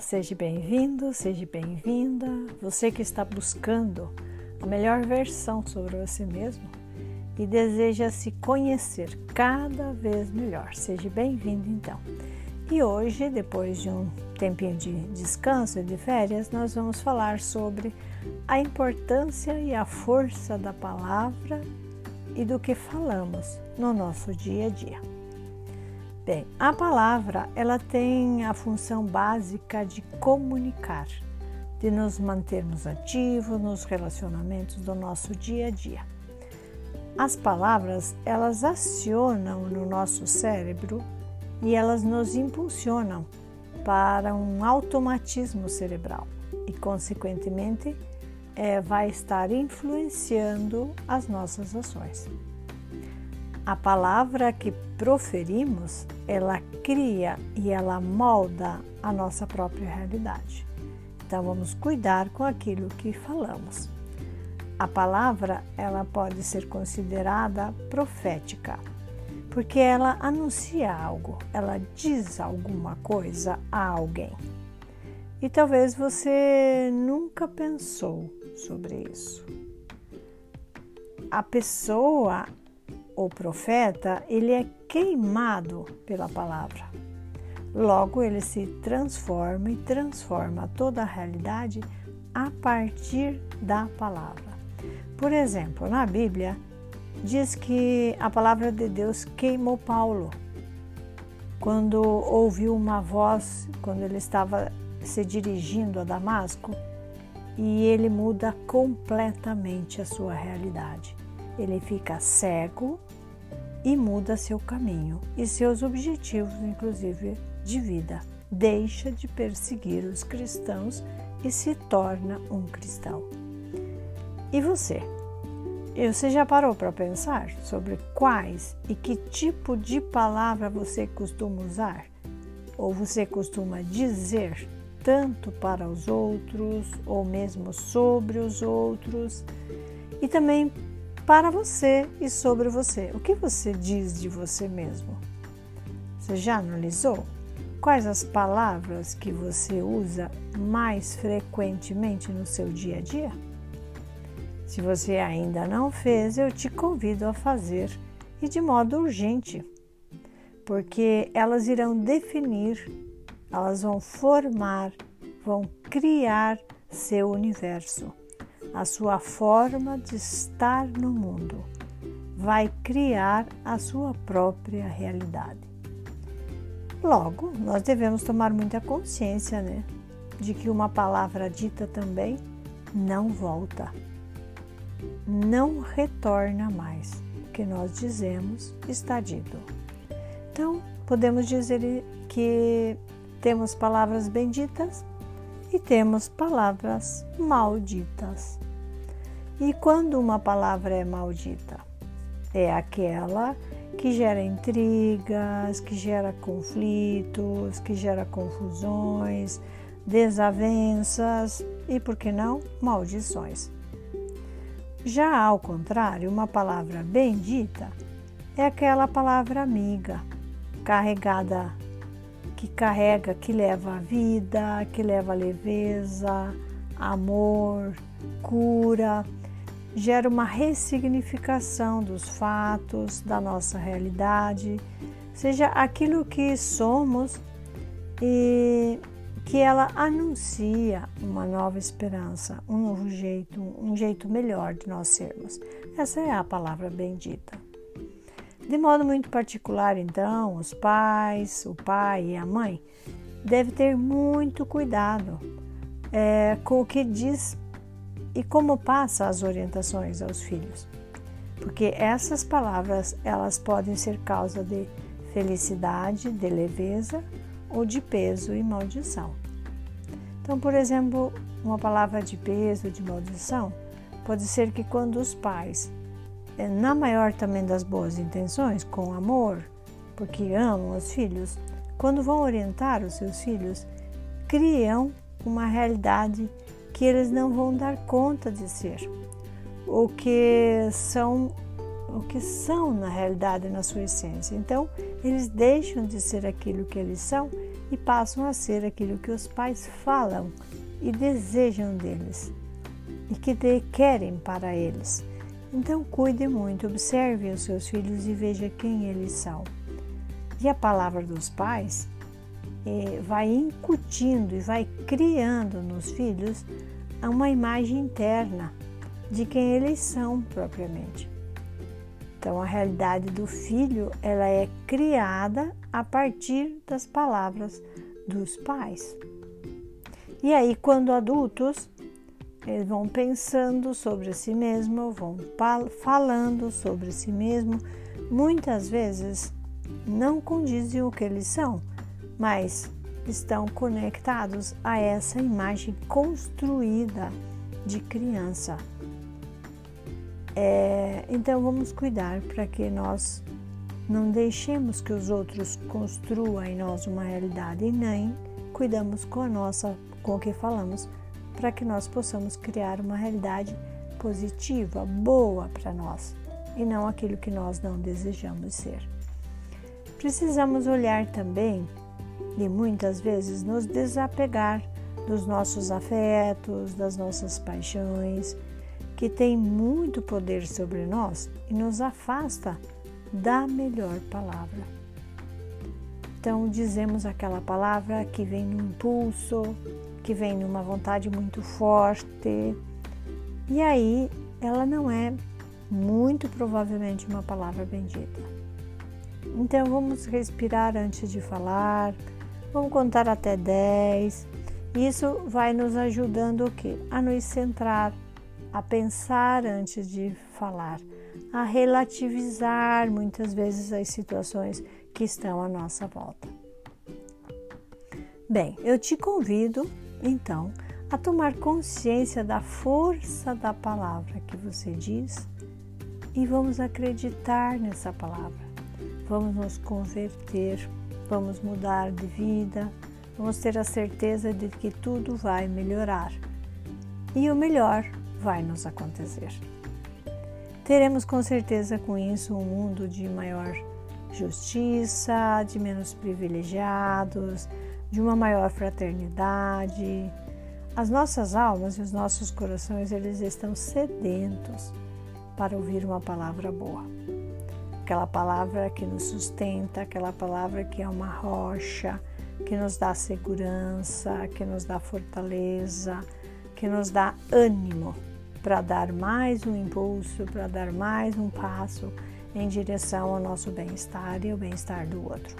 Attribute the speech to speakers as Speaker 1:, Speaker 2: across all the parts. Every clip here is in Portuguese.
Speaker 1: seja bem-vindo, seja bem-vinda. Você que está buscando a melhor versão sobre você mesmo e deseja se conhecer cada vez melhor. Seja bem-vindo então. E hoje, depois de um tempinho de descanso e de férias, nós vamos falar sobre a importância e a força da palavra e do que falamos no nosso dia a dia. Bem, a palavra ela tem a função básica de comunicar, de nos mantermos ativos nos relacionamentos do nosso dia a dia. As palavras elas acionam no nosso cérebro e elas nos impulsionam para um automatismo cerebral e, consequentemente, é, vai estar influenciando as nossas ações. A palavra que proferimos, ela cria e ela molda a nossa própria realidade. Então vamos cuidar com aquilo que falamos. A palavra, ela pode ser considerada profética, porque ela anuncia algo, ela diz alguma coisa a alguém. E talvez você nunca pensou sobre isso. A pessoa o profeta, ele é queimado pela palavra. Logo, ele se transforma e transforma toda a realidade a partir da palavra. Por exemplo, na Bíblia, diz que a palavra de Deus queimou Paulo quando ouviu uma voz, quando ele estava se dirigindo a Damasco, e ele muda completamente a sua realidade ele fica cego e muda seu caminho e seus objetivos, inclusive de vida. Deixa de perseguir os cristãos e se torna um cristão. E você? Você já parou para pensar sobre quais e que tipo de palavra você costuma usar? Ou você costuma dizer tanto para os outros, ou mesmo sobre os outros, e também para você e sobre você. O que você diz de você mesmo? Você já analisou? Quais as palavras que você usa mais frequentemente no seu dia a dia? Se você ainda não fez, eu te convido a fazer e de modo urgente, porque elas irão definir, elas vão formar, vão criar seu universo a sua forma de estar no mundo, vai criar a sua própria realidade. Logo, nós devemos tomar muita consciência, né, de que uma palavra dita também não volta, não retorna mais. O que nós dizemos está dito. Então, podemos dizer que temos palavras benditas e temos palavras malditas. E quando uma palavra é maldita? É aquela que gera intrigas, que gera conflitos, que gera confusões, desavenças e, por que não, maldições. Já ao contrário, uma palavra bendita é aquela palavra amiga, carregada que carrega, que leva a vida, que leva leveza, amor, cura, gera uma ressignificação dos fatos, da nossa realidade, seja aquilo que somos e que ela anuncia uma nova esperança, um novo jeito, um jeito melhor de nós sermos. Essa é a palavra bendita. De modo muito particular, então, os pais, o pai e a mãe devem ter muito cuidado é, com o que diz e como passa as orientações aos filhos, porque essas palavras elas podem ser causa de felicidade, de leveza ou de peso e maldição. Então, por exemplo, uma palavra de peso, de maldição, pode ser que quando os pais na maior também das boas intenções, com amor, porque amam os filhos, quando vão orientar os seus filhos, criam uma realidade que eles não vão dar conta de ser, o que são o que são na realidade na sua essência. Então, eles deixam de ser aquilo que eles são e passam a ser aquilo que os pais falam e desejam deles e que querem para eles. Então, cuide muito, observe os seus filhos e veja quem eles são. E a palavra dos pais eh, vai incutindo e vai criando nos filhos uma imagem interna de quem eles são propriamente. Então, a realidade do filho ela é criada a partir das palavras dos pais. E aí, quando adultos, eles vão pensando sobre si mesmo, vão falando sobre si mesmo, muitas vezes não condizem o que eles são, mas estão conectados a essa imagem construída de criança. É, então vamos cuidar para que nós não deixemos que os outros construam em nós uma realidade nem cuidamos com a nossa, com o que falamos, para que nós possamos criar uma realidade positiva, boa para nós e não aquilo que nós não desejamos ser. Precisamos olhar também e muitas vezes nos desapegar dos nossos afetos, das nossas paixões, que tem muito poder sobre nós e nos afasta da melhor palavra. Então, dizemos aquela palavra que vem no impulso, que vem numa vontade muito forte, e aí ela não é muito provavelmente uma palavra bendita. Então, vamos respirar antes de falar, vamos contar até 10. Isso vai nos ajudando o quê? A nos centrar a pensar antes de falar, a relativizar muitas vezes as situações que estão à nossa volta. Bem, eu te convido então a tomar consciência da força da palavra que você diz e vamos acreditar nessa palavra. Vamos nos converter, vamos mudar de vida, vamos ter a certeza de que tudo vai melhorar. E o melhor vai nos acontecer. Teremos com certeza com isso um mundo de maior justiça, de menos privilegiados, de uma maior fraternidade. As nossas almas e os nossos corações, eles estão sedentos para ouvir uma palavra boa. Aquela palavra que nos sustenta, aquela palavra que é uma rocha, que nos dá segurança, que nos dá fortaleza, que nos dá ânimo para dar mais um impulso, para dar mais um passo em direção ao nosso bem-estar e o bem-estar do outro.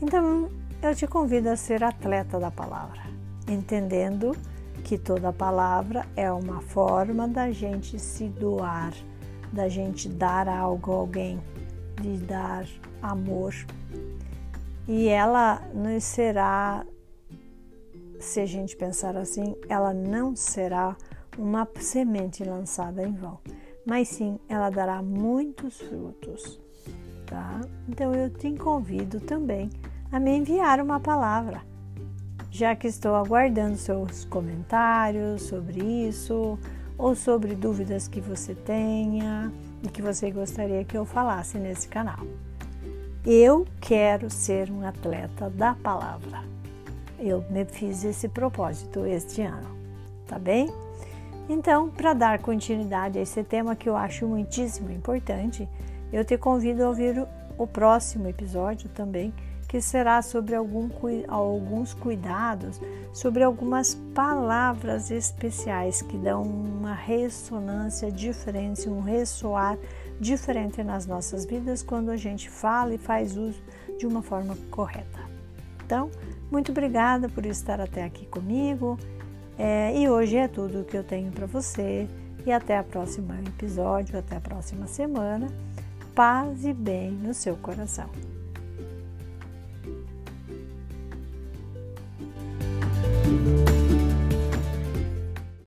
Speaker 1: Então, eu te convido a ser atleta da palavra, entendendo que toda palavra é uma forma da gente se doar, da gente dar algo a alguém, de dar amor. E ela nos será, se a gente pensar assim, ela não será uma semente lançada em vão, mas sim ela dará muitos frutos. Tá? Então eu te convido também a me enviar uma palavra, já que estou aguardando seus comentários sobre isso ou sobre dúvidas que você tenha e que você gostaria que eu falasse nesse canal. Eu quero ser um atleta da palavra. Eu me fiz esse propósito este ano, tá bem? Então, para dar continuidade a esse tema que eu acho muitíssimo importante, eu te convido a ouvir o próximo episódio também, que será sobre algum, alguns cuidados, sobre algumas palavras especiais que dão uma ressonância diferente, um ressoar diferente nas nossas vidas quando a gente fala e faz uso de uma forma correta. Então, muito obrigada por estar até aqui comigo. É, e hoje é tudo o que eu tenho para você. E até o próximo episódio, até a próxima semana. Paz e bem no seu coração.